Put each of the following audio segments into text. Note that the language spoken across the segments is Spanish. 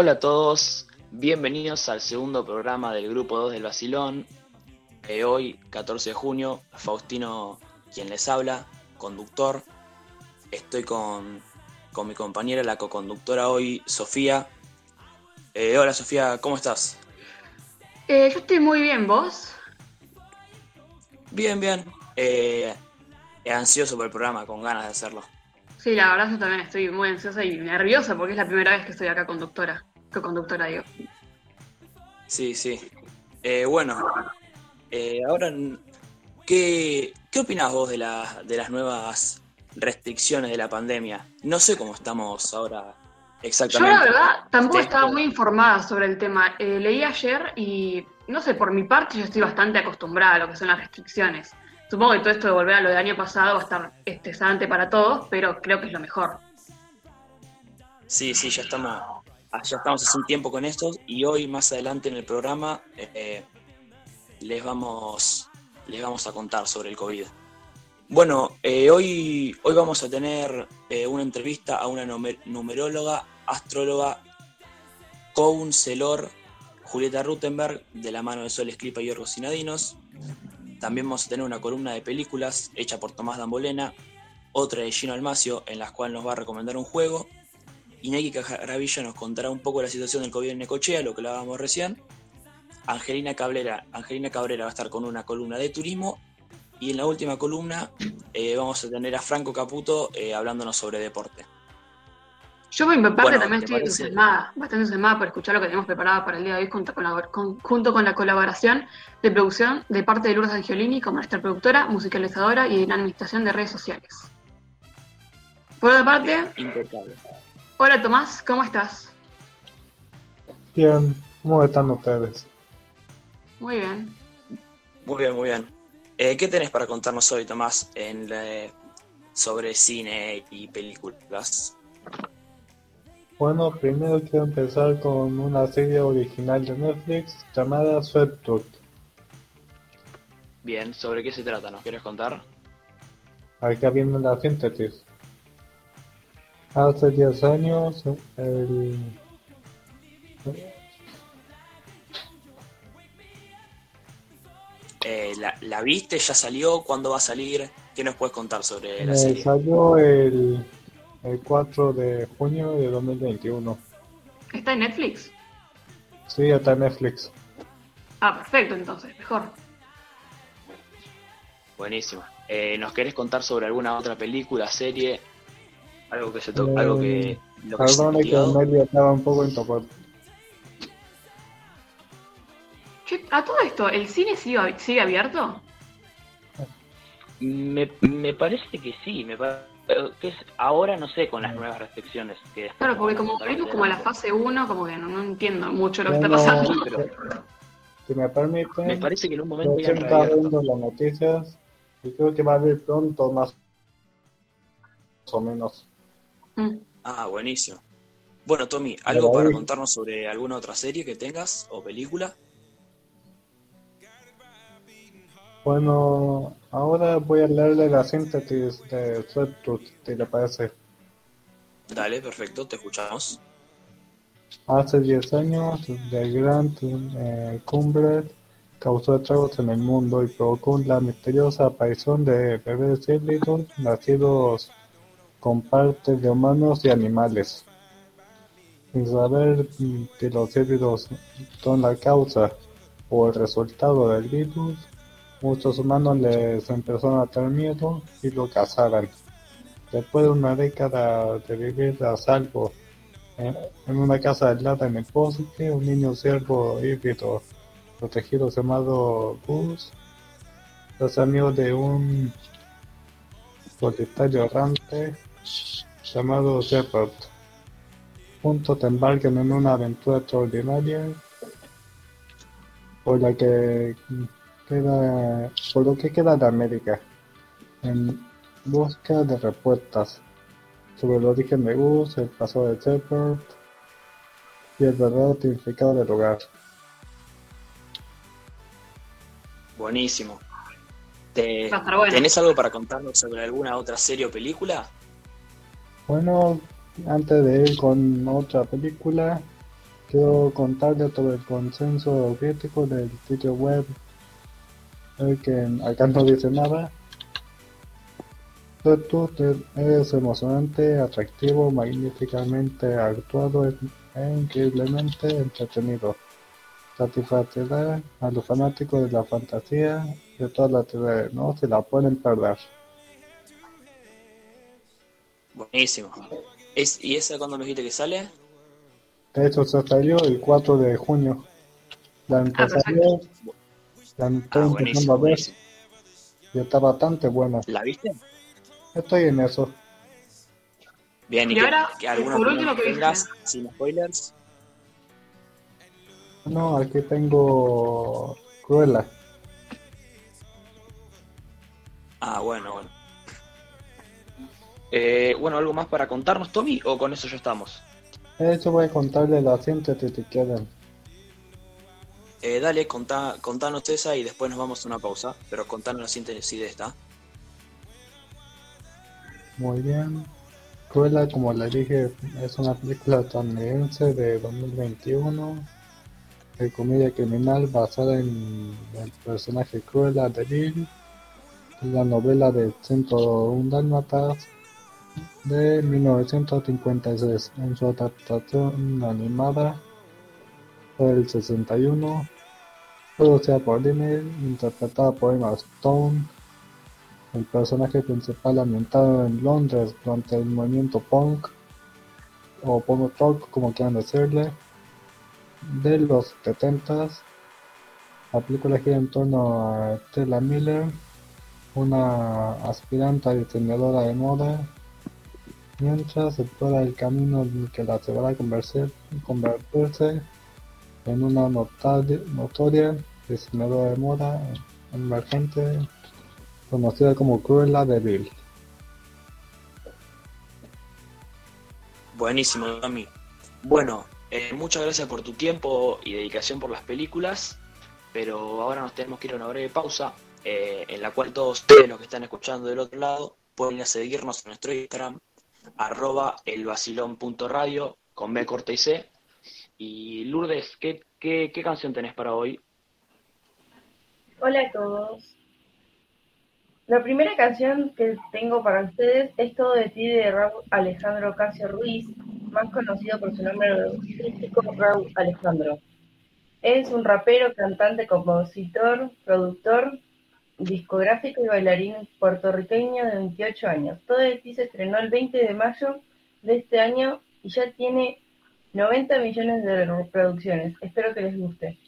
Hola a todos, bienvenidos al segundo programa del Grupo 2 del Basilón. Eh, hoy, 14 de junio, Faustino quien les habla, conductor. Estoy con, mi compañera, la coconductora hoy, Sofía. Eh, hola Sofía, ¿cómo estás? Eh, yo estoy muy bien, ¿vos? Bien, bien. ansioso por el programa, con ganas de hacerlo. Sí, la verdad yo también estoy muy ansiosa y nerviosa porque es la primera vez que estoy acá conductora. Co-conductora, digo. Sí, sí. Eh, bueno, eh, ahora, ¿qué, ¿qué opinás vos de, la, de las nuevas restricciones de la pandemia? No sé cómo estamos ahora exactamente. Yo la verdad tampoco estaba muy informada sobre el tema. Eh, leí ayer y, no sé, por mi parte yo estoy bastante acostumbrada a lo que son las restricciones. Supongo que todo esto de volver a lo del año pasado va a estar estresante para todos, pero creo que es lo mejor. Sí, sí, ya estamos, ya estamos hace un tiempo con esto y hoy más adelante en el programa eh, les, vamos, les vamos a contar sobre el COVID. Bueno, eh, hoy, hoy vamos a tener eh, una entrevista a una numeróloga, astróloga, counselor, Julieta Rutenberg, de la mano de Sol Escripa y Orgos Sinadinos. También vamos a tener una columna de películas hecha por Tomás Dambolena, otra de Gino Almacio, en la cual nos va a recomendar un juego. Iñaki Cajaravilla nos contará un poco la situación del COVID en Necochea, lo que hablábamos recién. Angelina Cabrera, Angelina Cabrera va a estar con una columna de turismo. Y en la última columna eh, vamos a tener a Franco Caputo eh, hablándonos sobre deporte. Yo por mi parte también estoy entusiasmada, bastante entusiasmada por escuchar lo que tenemos preparado para el día de hoy junto con la, junto con la colaboración de producción de parte de Lourdes Angiolini como nuestra productora, musicalizadora y en administración de redes sociales. Por otra parte, hola Tomás, ¿cómo estás? Bien, ¿cómo están ustedes? Muy bien. Muy bien, muy bien. Eh, ¿Qué tenés para contarnos hoy, Tomás, en sobre cine y películas? Bueno, primero quiero empezar con una serie original de Netflix llamada Sweat Tooth. Bien, ¿sobre qué se trata? ¿Nos quieres contar? Acá viene la síntesis. Hace 10 años, el... Eh, la, viste? ¿Ya salió? ¿Cuándo va a salir? ¿Qué nos puedes contar sobre la serie? Salió el el 4 de junio de 2021. ¿Está en Netflix? Sí, está en Netflix. Ah, perfecto, entonces, mejor. Buenísimo. Eh, ¿Nos querés contar sobre alguna otra película, serie? Algo que se toca, algo que... Eh, perdón, que, que medio estaba un poco intocado. A todo esto, ¿el cine sigue, sigue abierto? Me, me parece que sí, me parece que es ahora, no sé, con las nuevas restricciones. Que claro, porque como venimos como a la fase 1, como que no, entiendo mucho lo que está pasando. si me permite, me parece que en un momento ya está viendo las noticias y creo que va a haber pronto más o menos. Mm. Ah, buenísimo. Bueno, Tommy, ¿algo para contarnos sobre alguna otra serie que tengas o película? Bueno, ahora voy a leerle la síntesis de Sweattooth, si le parece. Dale, perfecto, te escuchamos. Hace 10 años, The Grand eh, Cumbre causó estragos en el mundo y provocó la misteriosa aparición de bebés híbridos nacidos con partes de humanos y animales. Sin saber si los híbridos son la causa o el resultado del virus, Muchos humanos les empezaron a tener miedo y lo cazaron. Después de una década de vivir a salvo en, una casa aislada en el bosque, un niño ciervo híbrido protegido llamado Bus los amigos de un solitario errante llamado Shepard. Juntos embarcan en una aventura extraordinaria por la que queda, por lo que queda de América, en busca de respuestas sobre el origen de Gus, el pasado de Shepard y el verdadero significado del lugar. Buenísimo. ¿Tenés algo para contarnos sobre alguna otra serie o película? Bueno, antes de ir con otra película, quiero contarles todo el consenso crítico del sitio web, el que acá no dice nada. Twitter es emocionante, atractivo, magníficamente actuado e increíblemente entretenido. Satisfacerá a los fanáticos de la fantasía de todas las TV, no se la pueden perder. Buenísimo. ¿Es, ¿Y esa cuándo me dijiste que sale? Hecho, se salió el 4 de junio. La empezaría, la estoy Ah, empezando a ver buenísimo. y está bastante buena. ¿La viste? Estoy en eso. Bien, y, ahora, que alguna por último, que ¿qué tengas, viste? sin spoilers. No, aquí tengo Cruella. Ah, bueno, bueno. Eh, bueno, ¿algo más para contarnos, Tommy? ¿O con eso ya estamos? Hecho, voy a contarle la síntesis si quieren. Eh, dale, contá, contanos esa y después nos vamos a una pausa. Pero contanos la síntesis de esta. Muy bien. Cruella, como le dije, es una película estadounidense de 2021 de comedia criminal basada en el personaje Cruella de Vil, la novela de 101 Dálmatas de 1956 en su adaptación animada del 61, producida por Disney, interpretada por Emma Stone, el personaje principal ambientado en Londres durante el movimiento punk o punk rock como quieran decirle de los 70 la película gira en torno a Stella Miller una aspirante diseñadora de moda mientras explora el camino que la llevará a convertir- convertirse en una notable- notoria diseñadora de moda emergente conocida como Cruella de Vil. Buenísimo, Tommy. Bueno, eh, muchas gracias por tu tiempo y dedicación por las películas. Pero ahora nos tenemos que ir a una breve pausa. eh, en la cual todos ustedes, los que están escuchando del otro lado, pueden seguirnos en nuestro Instagram, arroba elvacilón.radio, con B corta y C. Y Lourdes, ¿qué, qué, canción tenés para hoy? Hola a todos. La primera canción que tengo para ustedes es Todo de ti de Raúl Alejandro Casio Ruiz, más conocido por su nombre artístico Raúl Alejandro. Es un rapero, cantante, compositor, productor, discográfico y bailarín puertorriqueño de 28 años. Todo de ti se estrenó el 20 de mayo de este año y ya tiene 90 millones de reproducciones. Espero que les guste.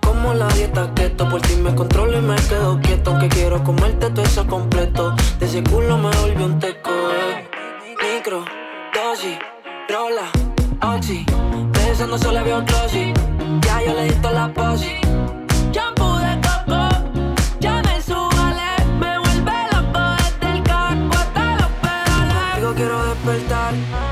Como la dieta keto, por ti me controlo y me quedo quieto. Aunque quiero comerte todo eso completo. De ese culo me volvió un teco. Eh. Micro, dosis, rola, oxi. De eso no solo veo closet. Ya yo le di toda la posi. Shampoo de coco, ya me subale. Me vuelve loco desde el carro hasta los pedales. Digo, quiero despertar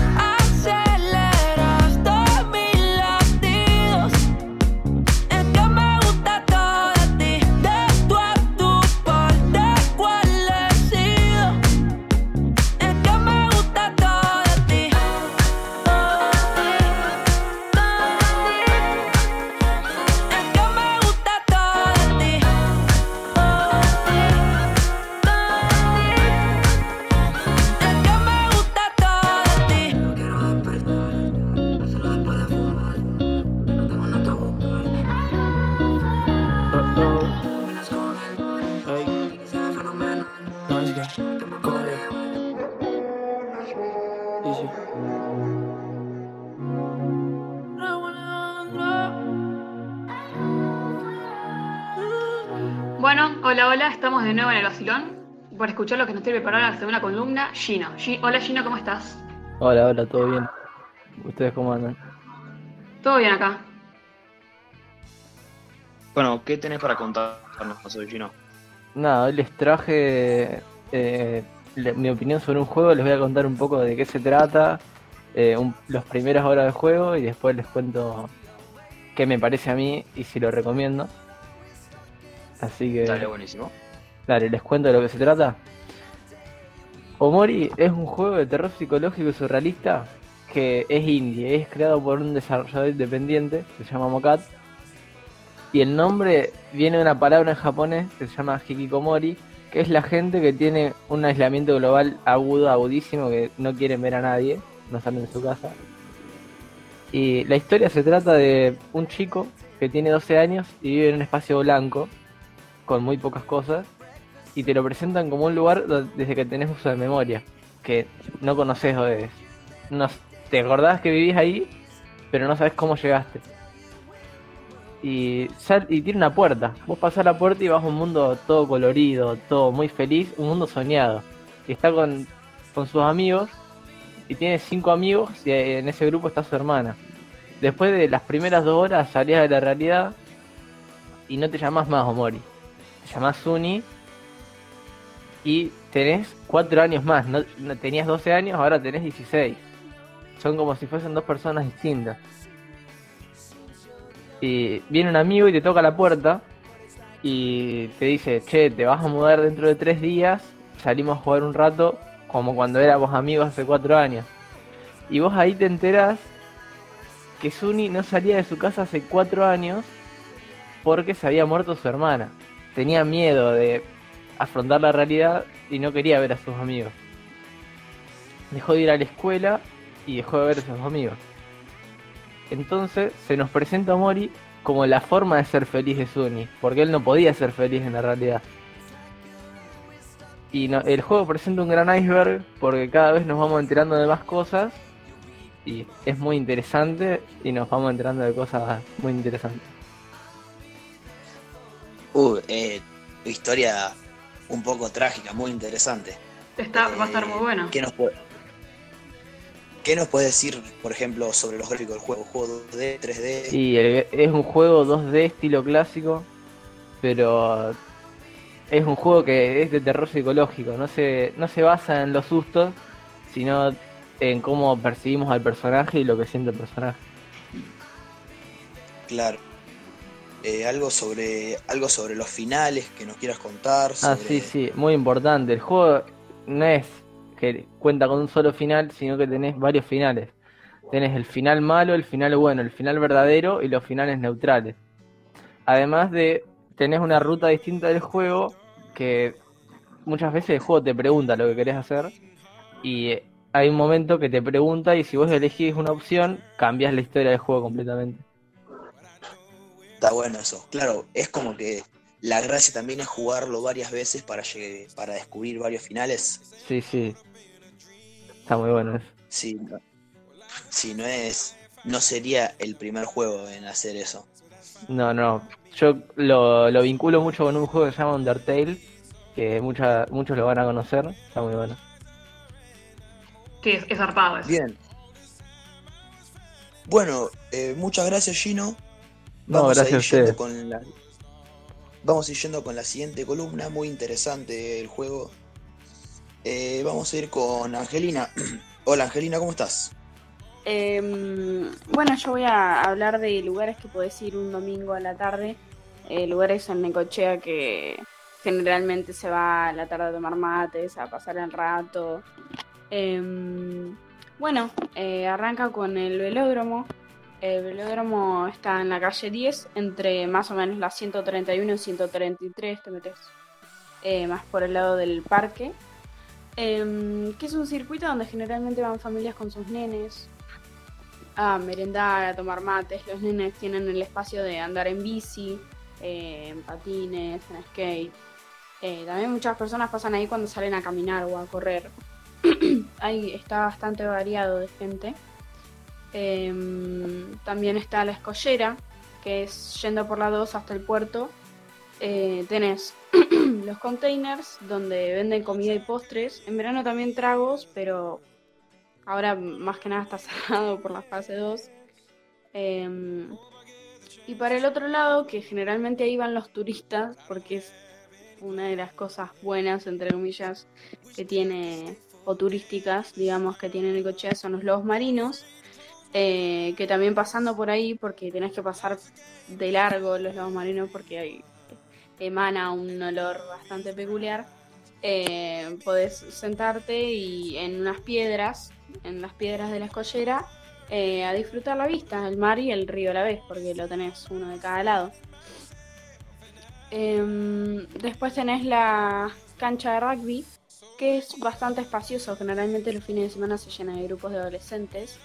Estamos de nuevo en el vacilón. Por escuchar lo que nos tiene preparada la segunda columna, Gino. Gi- hola Gino, ¿cómo estás? Hola, hola, ¿todo bien? ¿Ustedes cómo andan? ¿Todo bien acá? Bueno, ¿qué tenés para contarnos hoy, Gino? Nada, hoy les traje eh, le- mi opinión sobre un juego, les voy a contar un poco de qué se trata, eh, un- las primeras horas del juego y después les cuento qué me parece a mí y si lo recomiendo. Así que... Dale, buenísimo. Dale, les cuento de lo que se trata. Omori es un juego de terror psicológico y surrealista que es indie, es creado por un desarrollador independiente que se llama Mokat. Y el nombre viene de una palabra en japonés que se llama Hikikomori, que es la gente que tiene un aislamiento global agudo, agudísimo, que no quieren ver a nadie, no salen de su casa. Y la historia se trata de un chico que tiene 12 años y vive en un espacio blanco con muy pocas cosas y te lo presentan como un lugar desde que tenés uso de memoria, que no conoces dónde es. No, te acordás que vivís ahí, pero no sabes cómo llegaste. Y tiene una puerta. Vos pasás la puerta y vas a un mundo todo colorido, todo muy feliz, un mundo soñado. Y está con, con sus amigos, y tiene cinco amigos, y eh, en ese grupo está su hermana. Después de las primeras dos horas salías de la realidad y no te llamás más Omori. Llamás Suni y tenés cuatro años más. No, tenías 12 años, ahora tenés 16. Son como si fuesen dos personas distintas. Y viene un amigo y te toca la puerta y te dice, che, te vas a mudar dentro de tres días, salimos a jugar un rato como cuando éramos amigos hace cuatro años. Y vos ahí te enterás que Suni no salía de su casa hace cuatro años porque se había muerto su hermana. Tenía miedo de afrontar la realidad y no quería ver a sus amigos. Dejó de ir a la escuela y dejó de ver a sus amigos. Entonces se nos presenta a Mori como la forma de ser feliz de Suni, porque él no podía ser feliz en la realidad. Y no- el juego presenta un gran iceberg porque cada vez nos vamos enterando de más cosas y es muy interesante y nos vamos enterando de cosas muy interesantes. Uh, eh, historia un poco trágica, muy interesante. Está, va a estar muy bueno. ¿Qué nos puede, ¿Qué nos puede decir, por ejemplo, sobre los gráficos del juego? ¿Juego 2D, 3D? Y el- es un juego 2D estilo clásico, pero es un juego que es de terror psicológico, no se, no se basa en los sustos, sino en cómo percibimos al personaje y lo que siente el personaje. Claro. Eh, algo sobre algo sobre los finales que nos quieras contar. Ah, sobre- sí, sí, muy importante. El juego no es que cuenta con un solo final, sino que tenés varios finales. Tenés el final malo, el final bueno, el final verdadero y los finales neutrales. Además de, tenés una ruta distinta del juego que muchas veces el juego te pregunta lo que querés hacer y eh, hay un momento que te pregunta y si vos elegís una opción, cambias la historia del juego completamente. Está bueno eso. Claro, es como que la gracia también es jugarlo varias veces para, llegue- para descubrir varios finales. Sí, sí. Está muy bueno eso. Si no, si no es. No sería el primer juego en hacer eso. No, no. Yo lo, lo vinculo mucho con un juego que se llama Undertale, que mucha, muchos lo van a conocer. Está muy bueno. Sí, es, es zarpado eso. Bien. Bueno, eh, muchas gracias Gino. No, Vamos gracias a a ir yendo con la. Vamos a ir yendo con la siguiente columna, muy interesante el juego. Eh, vamos a ir con Angelina. Hola Angelina, ¿cómo estás? Em, bueno, yo voy a hablar de lugares que podés ir un domingo a la tarde. eh, lugares en Necochea que generalmente se va a la tarde a tomar mates, a pasar el rato. Em, bueno, eh, arranca con el velódromo. El velódromo está en la calle 10, entre más o menos la 131 y 133, te metes eh, más por el lado del parque. Em, que es un circuito donde generalmente van familias con sus nenes, a merendar, a tomar mates. Los nenes tienen el espacio de andar en bici, eh, en patines, en skate. Eh, también muchas personas pasan ahí cuando salen a caminar o a correr. ahí está bastante variado de gente. Em, también está la escollera, que es yendo por la 2 hasta el puerto. Eh, tenés los containers donde venden comida y postres. En verano también tragos, pero Ahora más que nada está cerrado por la fase 2. Eh, y para el otro lado, que generalmente ahí van los turistas, porque es una de las cosas buenas, entre comillas, que tiene, o turísticas, digamos, que tiene Necochea, son los lobos marinos. Eh, que también pasando por ahí, porque tenés que pasar de largo los lobos marinos, porque hay, emana un olor bastante peculiar. Eh, podés sentarte y en unas piedras, en las piedras de la escollera, eh, a disfrutar la vista, el mar y el río a la vez, porque lo tenés uno de cada lado. Em, después tenés la cancha de rugby, que es bastante espacioso. Generalmente los fines de semana se llena de grupos de adolescentes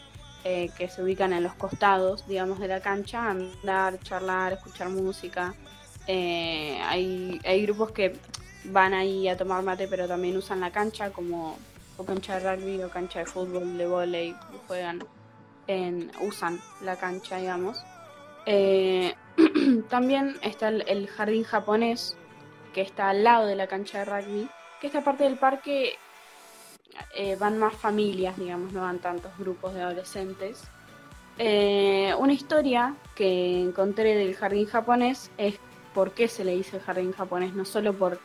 eh, que se ubican en los costados, digamos, de la cancha, andar, charlar, escuchar música. Eh, hay, hay grupos que van ahí a tomar mate, pero también usan la cancha como o cancha de rugby o cancha de fútbol, de volei, juegan en, usan la cancha, digamos. Eh, también está el, el jardín japonés, que está al lado de la cancha de rugby, que esta parte del parque eh, van más familias, digamos, no van tantos grupos de adolescentes. Eh, una historia que encontré del jardín japonés es por qué se le dice jardín japonés, no solo por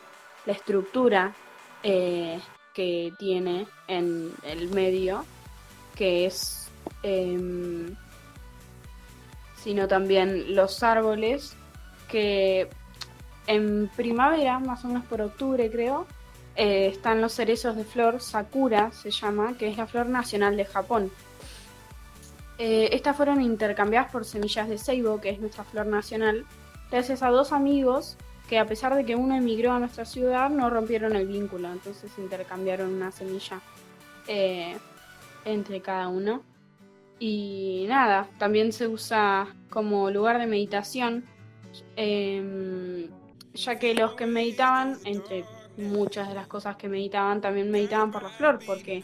la estructura eh, que tiene en el medio, que es, em, sino también los árboles que en primavera, más o menos por octubre creo, eh, están los cerezos de flor, Sakura se llama, que es la flor nacional de Japón. Eh, estas fueron intercambiadas por semillas de ceibo, que es nuestra flor nacional, gracias a dos amigos que a pesar de que uno emigró a nuestra ciudad, no rompieron el vínculo, entonces intercambiaron una semilla eh, entre cada uno. Y nada, también se usa como lugar de meditación, eh, ya que los que meditaban, entre muchas de las cosas que meditaban, también meditaban por la flor, porque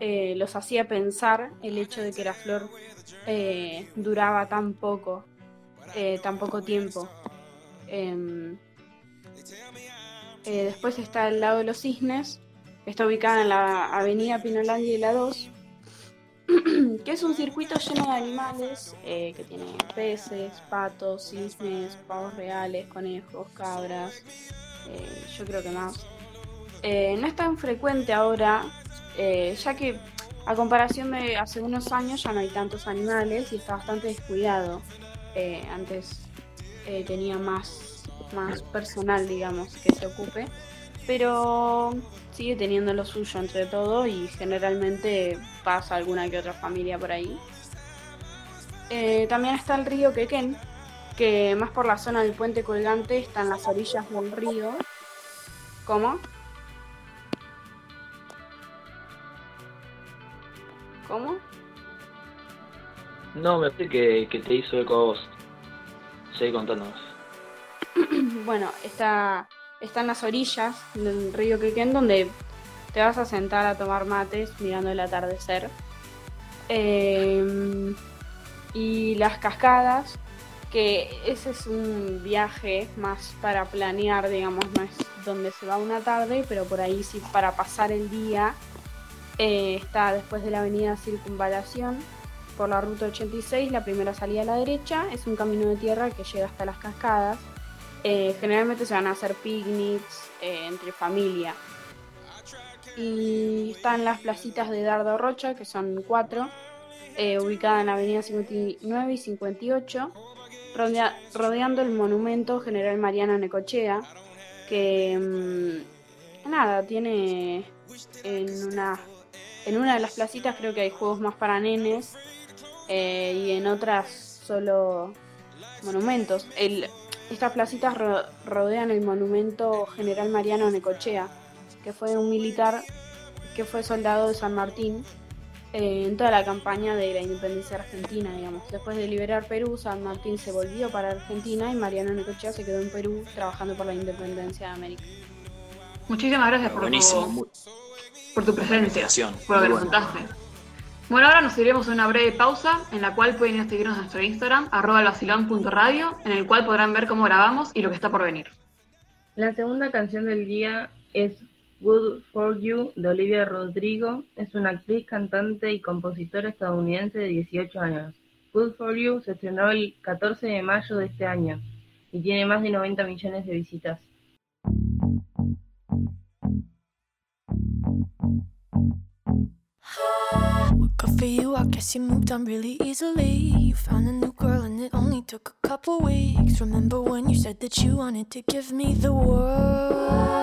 eh, los hacía pensar el hecho de que la flor eh, duraba tan poco, eh, tan poco tiempo. Eh, eh, después está el lado de los cisnes, está ubicada en la avenida Pinolandia y la 2, que es un circuito lleno de animales, que tiene peces, patos, cisnes, pavos reales, conejos, cabras, eh, yo creo que más. Eh, no es tan frecuente ahora, eh, ya que a comparación de hace unos años ya no hay tantos animales y está bastante descuidado. Eh, antes eh, tenía más, más personal, digamos, que se ocupe, pero sigue teniendo lo suyo entre todo y generalmente pasa alguna que otra familia por ahí. Eh, también está el río Quequén, que más por la zona del puente colgante está en las orillas del río. ¿Cómo? ¿Cómo? No, me parece que, que te hizo eco a vos. Seguí contándonos. bueno, está, está en las orillas del río Quequén donde te vas a sentar a tomar mates mirando el atardecer. Eh, y las cascadas, que ese es un viaje más para planear, digamos, no es donde se va una tarde, pero por ahí sí para pasar el día. Eh, está después de la avenida Circunvalación, por la ruta 86, la primera salida a la derecha, es un camino de tierra que llega hasta las cascadas. Eh, generalmente se van a hacer picnics eh, entre familia. Y están las placitas de Dardo Rocha, que son cuatro, eh, ubicadas en la avenida 59 y 58, rodea- rodeando el monumento General Mariano Necochea, que mm, nada, tiene en una, en una de las placitas creo que hay juegos más para nenes eh, y en otras solo monumentos. El, estas placitas ro- rodean el monumento General Mariano Necochea, que fue un militar que fue soldado de San Martín eh, en toda la campaña de la independencia argentina, digamos. Después de liberar Perú, San Martín se volvió para Argentina y Mariano Necochea se quedó en Perú trabajando por la independencia de América. Muchísimas gracias por Buenísimo, tu, por tu presencia, por lo que nos contaste. Bueno, ahora nos iremos a una breve pausa en la cual pueden ir a seguirnos en nuestro Instagram, arroba elvacilón.radio, en el cual podrán ver cómo grabamos y lo que está por venir. La segunda canción del día es Good for You de Olivia Rodrigo. Es una actriz, cantante y compositora estadounidense de 18 años. Good for You se estrenó el 14 de mayo de este año y tiene más de 90 millones de visitas. For you, I guess you moved on really easily. You found a new girl and it only a couple weeks. Remember when you said that you wanted to give me the world?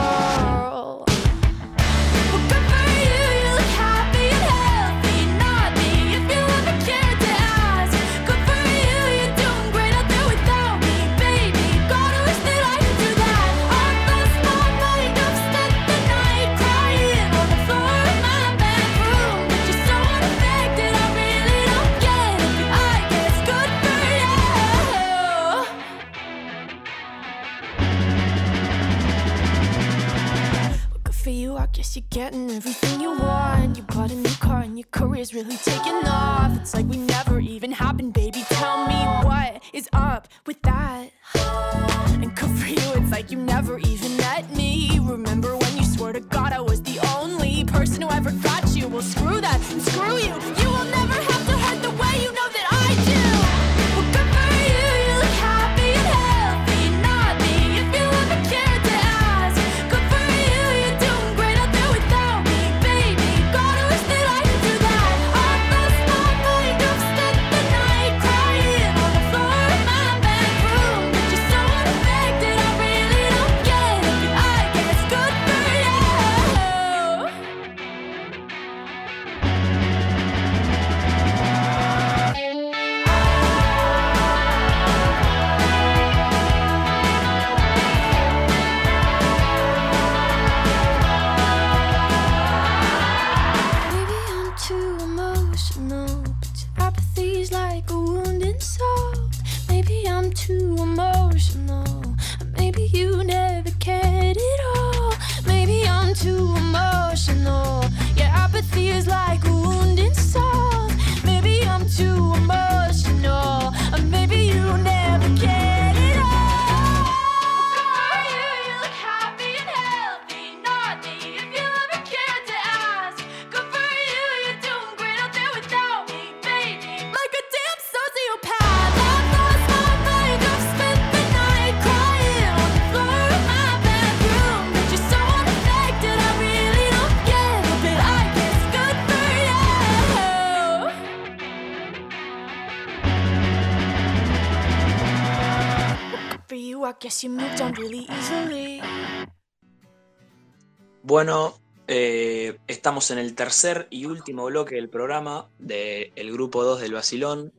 Bueno, eh, estamos en el tercer y último bloque del programa del grupo 2 del Basilón.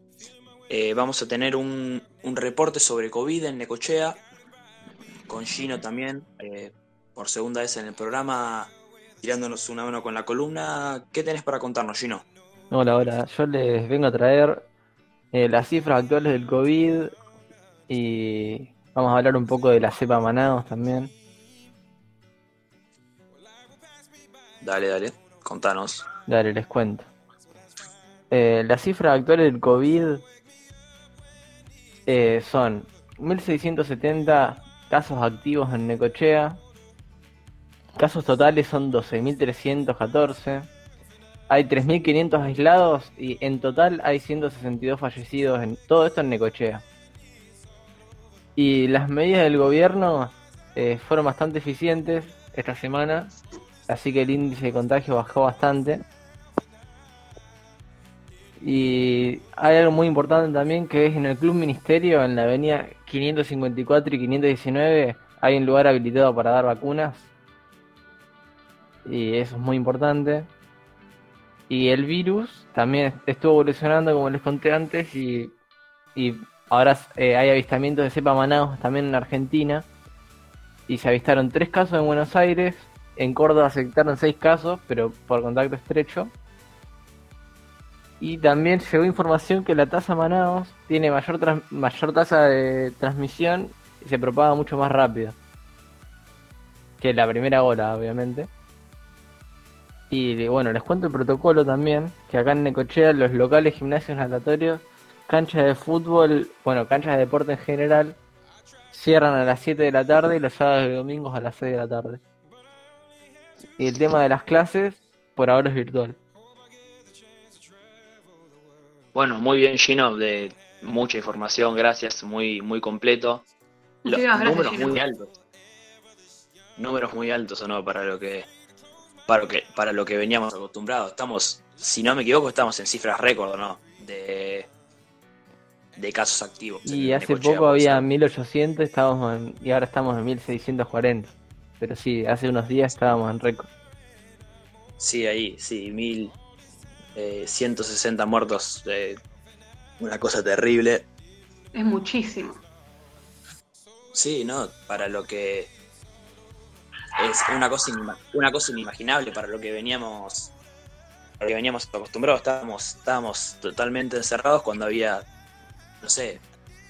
Eh, vamos a tener un, un reporte sobre COVID en Necochea, con Gino también, eh, por segunda vez en el programa, tirándonos una mano con la columna. ¿Qué tenés para contarnos, Gino? Hola, hola. Yo les vengo a traer eh, las cifras actuales del COVID y vamos a hablar un poco de la cepa Manaos también. Dale, dale, contanos. Dale, les cuento. Eh, las cifras actuales del COVID eh, son 1670 casos activos en Necochea. Casos totales son 12.314. Hay 3.500 aislados y en total hay 162 fallecidos en todo esto en Necochea. Y las medidas del gobierno eh, fueron bastante eficientes esta semana, así que el índice de contagio bajó bastante. Y hay algo muy importante también que es en el Club Ministerio, en la avenida 554 y 519, hay un lugar habilitado para dar vacunas. Y eso es muy importante. Y el virus también estuvo evolucionando, como les conté antes, y, y ahora eh, hay avistamientos de cepa Manaus también en Argentina. Y se avistaron tres casos en Buenos Aires. En Córdoba se detectaron seis casos, pero por contacto estrecho. Y también llegó información que la tasa Manaus tiene mayor, mayor tasa de transmisión y se propaga mucho más rápido. Que la primera ola, obviamente. Y bueno, les cuento el protocolo también, que acá en Necochea los locales, gimnasios natatorios, canchas de fútbol, bueno, canchas de deporte en general, cierran a las 7 de la tarde y los sábados y domingos a las 6 de la tarde. Y el tema de las clases, por ahora es virtual. Bueno, muy bien, Gino, de mucha información, gracias, muy, muy completo. Los gracias, números Gino. muy altos. Números muy altos o no para lo que para lo que para lo que veníamos acostumbrados. Estamos, si no me equivoco, estamos en cifras récord, ¿no? De de casos activos. Y hace poco había ejemplo. 1800 estábamos en- y ahora estamos en 1640. Pero sí, hace unos días estábamos en récord. Sí, ahí, sí, mil eh, 160 muertos, eh, una cosa terrible. Es muchísimo. Sí, no, para lo que es una cosa inima- una cosa inimaginable para lo que veníamos para lo que veníamos acostumbrados, estábamos estábamos totalmente encerrados cuando había no sé,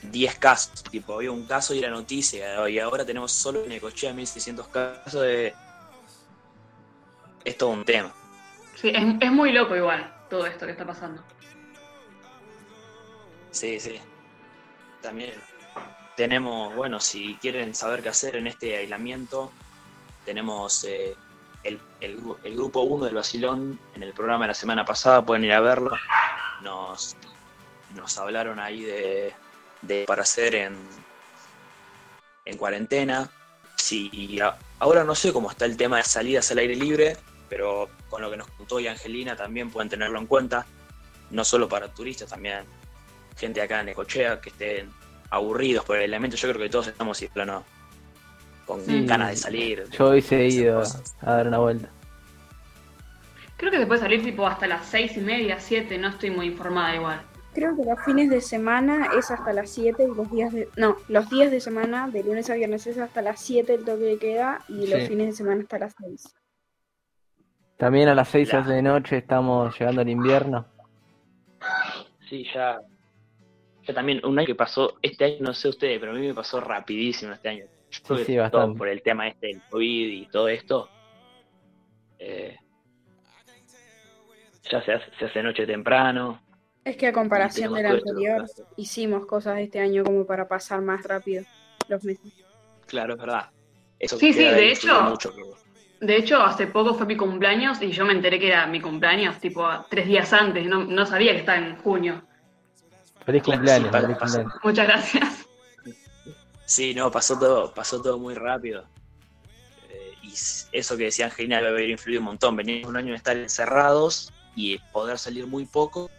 10 casos, tipo había un caso y era noticia y ahora tenemos solo en Necochea 1600 casos de es todo un tema. Sí, es, es muy loco igual todo esto que está pasando. Sí, sí. También tenemos, bueno, si quieren saber qué hacer en este aislamiento, tenemos eh, el, el el grupo 1 del Basilón en el programa de la semana pasada, pueden ir a verlo. Nos, nos hablaron ahí de, de para hacer en, en cuarentena. Sí, a- ahora no sé cómo está el tema de salidas al aire libre, pero con lo que nos contó y Angelina también pueden tenerlo en cuenta, no solo para turistas, también gente acá en Necochea que estén aburridos por el aislamiento. Yo creo que todos estamos y plano con Sí. ganas de salir. Yo hoy se he ido cosas. a dar una vuelta. Creo que se puede salir tipo hasta las seis y media, siete, no estoy muy informada igual. Creo que los fines de semana es hasta las 7 y los días de... No, los días de semana, de lunes a viernes es hasta las 7 el toque de queda y los Sí. fines de semana hasta las 6. También a las 6 Claro. de noche estamos llegando al invierno. Sí, ya. Ya también un año que pasó, este año no sé ustedes, pero a mí me pasó rapidísimo este año. Yo sí, todo bastante. por el tema este del COVID y todo esto. eh, ya se hace, se hace noche temprano. Es que a comparación del anterior, hicimos cosas este año como para pasar más rápido los meses. Claro, es verdad. Eso Sí, sí, de hecho- mucho De hecho, hace poco fue mi cumpleaños y yo me enteré que era mi cumpleaños, tipo tres días antes, no, no sabía que estaba en junio. Feliz Claro, cumpleaños, sí, feliz cumpleaños. Muchas gracias. Sí, no, pasó todo, pasó todo muy rápido. Eh, y eso que decía Angelina debe haber influido un montón. Veníamos un año de estar encerrados y poder salir muy poco.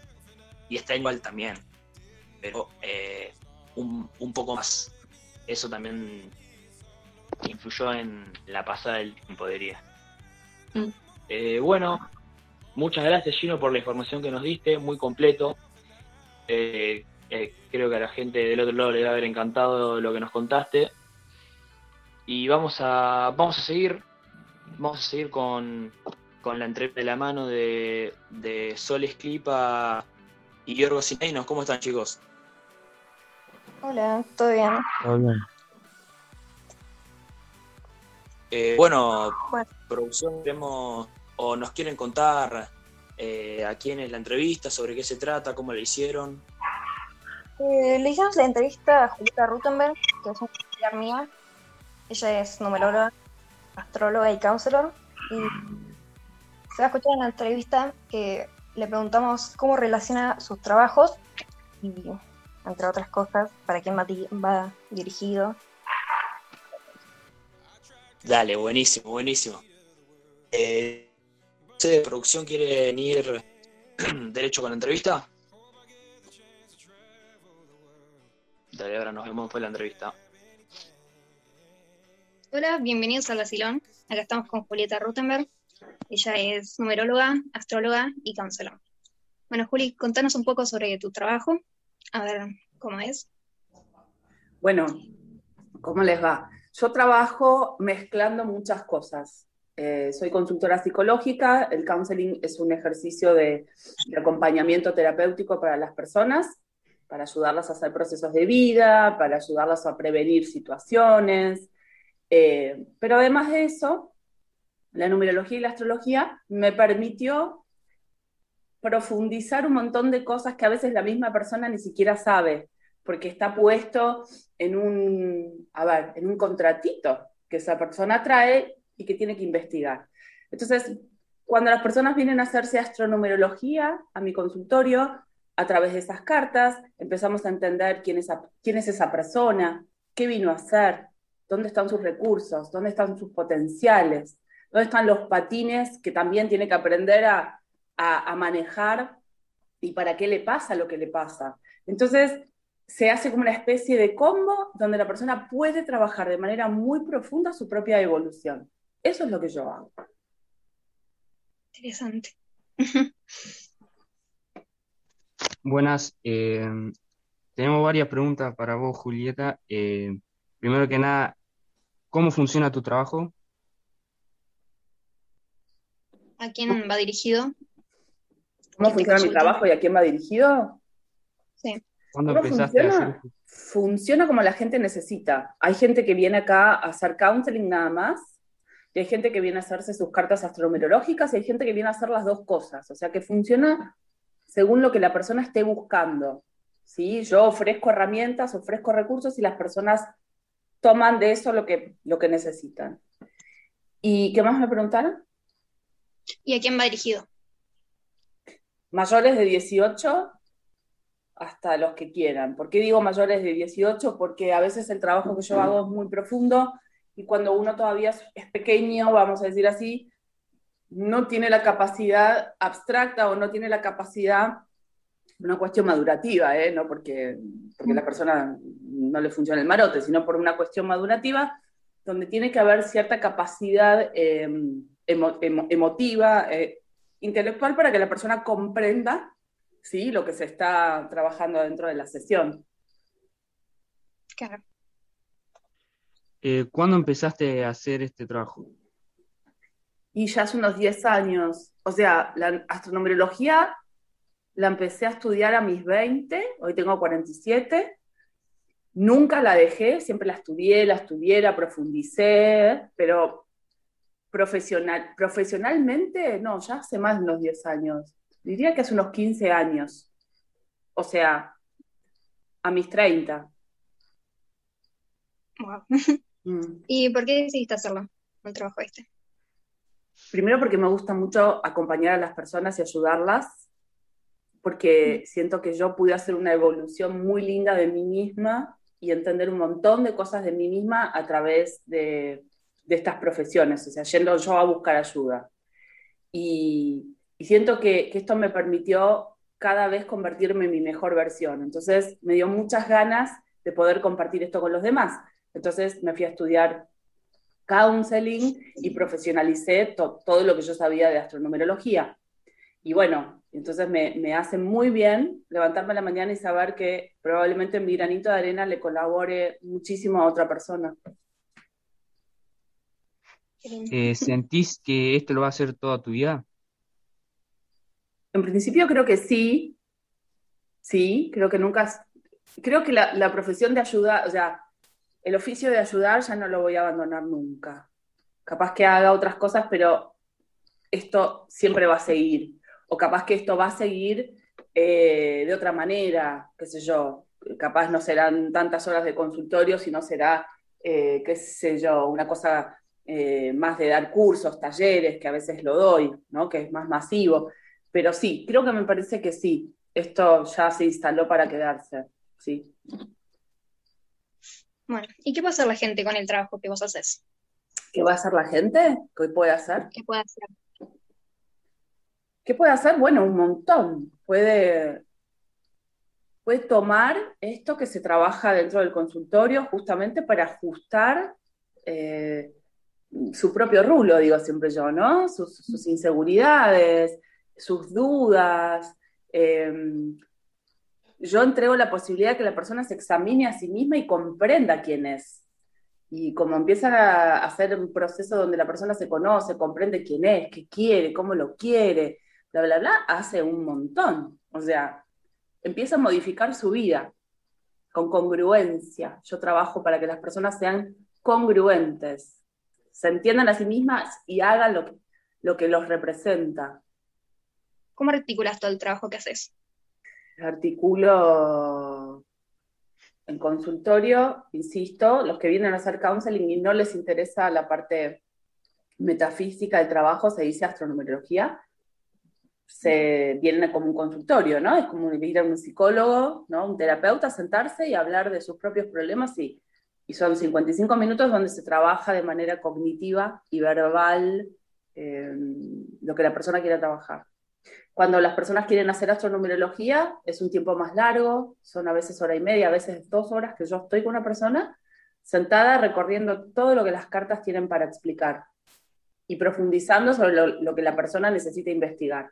Y está igual también. Pero eh, un, un poco más. Eso también influyó en la pasada del tiempo, diría. Mm. Eh, bueno, muchas gracias Gino por la información que nos diste, muy completo. Eh, creo que a la gente del otro lado le va a haber encantado lo que nos contaste. Y vamos a, vamos a seguir, vamos a seguir con, con la entrevista de la mano de, de Sol Esclipa y Yorgos Sinainos. ¿Cómo están chicos? Hola, ¿todo bien? Todo bien. Eh, bueno, Bueno. producción, queremos, o nos quieren contar eh, a quién es la entrevista, sobre qué se trata, cómo la hicieron. Eh, le hicimos la entrevista a Julieta Rutenberg, que es una familiar mía. Ella es numeróloga, astróloga y counselor. Y se va a escuchar en la entrevista que le preguntamos cómo relaciona sus trabajos y, entre otras cosas, para quién va, di- va dirigido. Dale, buenísimo, buenísimo. Eh, ¿Ustedes de producción quieren ir derecho con la entrevista? Dale, ahora nos vemos después de la entrevista. Hola, bienvenidos a La Silón. Acá estamos con Julieta Rutenberg. Ella es numeróloga, astróloga y counselor. Bueno, Juli, contanos un poco sobre tu trabajo. A ver cómo es. Bueno, ¿cómo les va? Yo trabajo mezclando muchas cosas. Eh, soy consultora psicológica, el counseling es un ejercicio de, acompañamiento terapéutico para las personas, para ayudarlas a hacer procesos de vida, para ayudarlas a prevenir situaciones. Eh, pero además de eso, la numerología y la astrología me permitió profundizar un montón de cosas que a veces la misma persona ni siquiera sabe, porque está puesto en un, a ver, en un contratito que esa persona trae y que tiene que investigar. Entonces, cuando las personas vienen a hacerse astronumerología a mi consultorio, a través de esas cartas, empezamos a entender quién es, quién es esa persona, qué vino a hacer, dónde están sus recursos, dónde están sus potenciales, dónde están los patines que también tiene que aprender a, a, a manejar y para qué le pasa lo que le pasa. Entonces, se hace como una especie de combo donde la persona puede trabajar de manera muy profunda su propia evolución. Eso es lo que yo hago. Interesante. Buenas, eh, tenemos varias preguntas para vos, Julieta. Eh, primero que nada, ¿cómo funciona tu trabajo? ¿A quién va dirigido? ¿Cómo ¿Quién te funciona mi trabajo y a quién va dirigido? Sí. ¿Cuándo ¿Cómo empezaste a funciona? hacer? Funciona como la gente necesita. Hay gente que viene acá a hacer counseling nada más, y hay gente que viene a hacerse sus cartas astronumerológicas, y hay gente que viene a hacer las dos cosas. O sea que funciona según lo que la persona esté buscando. ¿sí? Yo ofrezco herramientas, ofrezco recursos y las personas toman de eso lo que, lo que necesitan. ¿Y qué más me preguntaron? ¿Y a quién va dirigido? mayores de 18 hasta los que quieran. ¿Por qué digo mayores de 18? Porque a veces el trabajo que yo hago es muy profundo y cuando uno todavía es- pequeño, vamos a decir así, no tiene la capacidad abstracta o no tiene la capacidad, una cuestión madurativa, ¿eh? no porque, porque la persona no le funciona el marote, sino por una cuestión madurativa donde tiene que haber cierta capacidad eh, emo- emo- emotiva, eh, intelectual para que la persona comprenda ¿sí? lo que se está trabajando dentro de la sesión. Claro. Eh, ¿cuándo empezaste a hacer este trabajo? Y ya hace unos 10 años, o sea, la astronumerología la empecé a estudiar a mis 20, hoy tengo 47, nunca la dejé, siempre la estudié, la estudié, la profundicé, pero profesional, profesionalmente, no, ya hace más de unos 10 años, diría que hace unos 15 años, o sea, a mis 30. Wow. Mm. ¿Y por qué decidiste hacerlo? El trabajo este. Primero porque me gusta mucho acompañar a las personas y ayudarlas, porque siento que yo pude hacer una evolución muy linda de mí misma y entender un montón de cosas de mí misma a través de, de estas profesiones, o sea, yendo yo a buscar ayuda. Y, y siento que, esto me permitió cada vez convertirme en mi mejor versión. Entonces me dio muchas ganas de poder compartir esto con los demás. Entonces me fui a estudiar counseling y profesionalicé to- todo lo que yo sabía de astronumerología. Y bueno, entonces me, me hace muy bien levantarme a la mañana y saber que probablemente mi granito de arena le colabore muchísimo a otra persona. Eh, ¿sentís que esto lo va a hacer toda tu vida? En principio creo que sí, sí, creo que nunca, creo que la, la profesión de ayuda, o sea, el oficio de ayudar ya no lo voy a abandonar nunca. Capaz que haga otras cosas, pero esto siempre va a seguir. O capaz que esto va a seguir eh, de otra manera, qué sé yo. capaz no serán tantas horas de consultorio, sino será, eh, qué sé yo, una cosa eh, más de dar cursos, talleres, que a veces lo doy, ¿no? que es más masivo. Pero sí, creo que me parece que sí, esto ya se instaló para quedarse, sí. Bueno, ¿y qué puede hacer la gente con el trabajo que vos haces? ¿Qué va a hacer la gente? ¿Qué puede hacer? ¿Qué puede hacer? ¿Qué puede hacer? Bueno, un montón. Puede, puede tomar esto que se trabaja dentro del consultorio justamente para ajustar eh, su propio rulo, digo siempre yo, ¿no? Sus, sus inseguridades, sus dudas. Em, yo entrego la posibilidad de que la persona se examine a sí misma y comprenda quién es. Y como empieza a hacer un proceso donde la persona se conoce, comprende quién es, qué quiere, cómo lo quiere, bla, bla, bla, hace un montón. O sea, empieza a modificar su vida con congruencia. Yo trabajo para que las personas sean congruentes, se entiendan a sí mismas y hagan lo que, lo que los representa. ¿Cómo articulas todo el trabajo que haces? Articulo en consultorio, insisto, los que vienen a hacer counseling y no les interesa la parte metafísica del trabajo, se dice astronumerología, se vienen como un consultorio, ¿no? Es como ir a un psicólogo, ¿no? Un terapeuta, sentarse y hablar de sus propios problemas y, y son 55 minutos donde se trabaja de manera cognitiva y verbal eh, lo que la persona quiere trabajar. Cuando las personas quieren hacer astronumerología, es un tiempo más largo, son a veces hora y media, a veces dos horas que yo estoy con una persona sentada recorriendo todo lo que las cartas tienen para explicar y profundizando sobre lo, que la persona necesita investigar.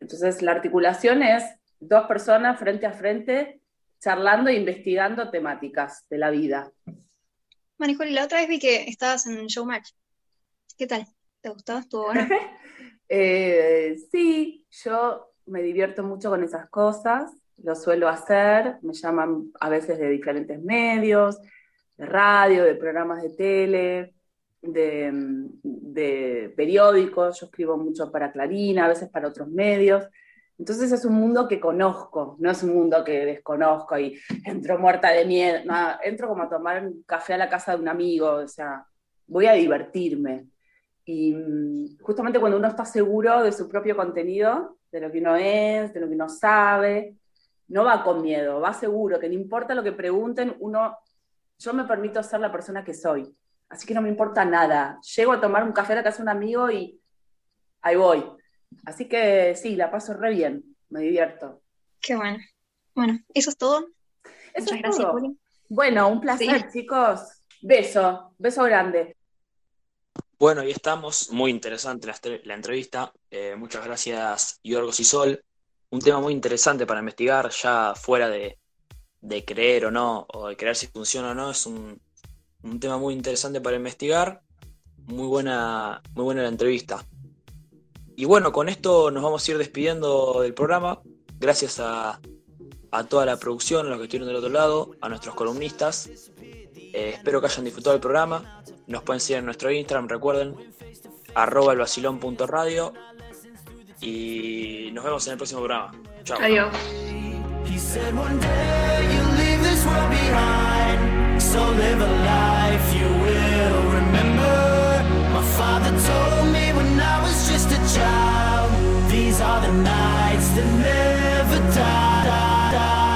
Entonces, la articulación es dos personas frente a frente charlando e investigando temáticas de la vida. Manijoli, la otra vez vi que estabas en Showmatch. ¿Qué tal? ¿Te gustó? ¿Estuvo bueno? Eh, sí, yo me divierto mucho con esas cosas, lo suelo hacer, me llaman a veces de diferentes medios, de radio, de programas de tele, de, de periódicos, yo escribo mucho para Clarina, a veces para otros medios. Entonces es un mundo que conozco, no es un mundo que desconozco y entro muerta de miedo, entro como a tomar un café a la casa de un amigo, o sea, voy a divertirme. Y mm, justamente cuando uno está seguro de su propio contenido, de lo que uno es, de lo que uno sabe, no va con miedo, va seguro, que no importa lo que pregunten, uno, yo me permito ser la persona que soy. Así que no me importa nada. Llego a tomar un café a la casa de un amigo y ahí voy. Así que sí, la paso re bien, me divierto. Qué bueno. Bueno, eso es todo. Muchas gracias, Bueno, un placer, chicos. Beso, beso grande. Bueno, ahí estamos. Muy interesante la, entrevista. Eh, muchas gracias, Yorgos y Sol. Un tema muy interesante para investigar, ya fuera de, creer o no, o de creer si funciona o no. Es un, tema muy interesante para investigar. Muy buena, muy buena la entrevista. Y bueno, con esto nos vamos a ir despidiendo del programa. Gracias a, toda la producción, a los que estuvieron del otro lado, a nuestros columnistas. Eh, espero que hayan disfrutado del programa. Nos pueden seguir en nuestro Instagram, recuerden, arroba elvacilón.radio. Y nos vemos en el próximo programa. Chao. Adiós. So live a life you will remember. My father told me when I was just a child. These are the nights that never die.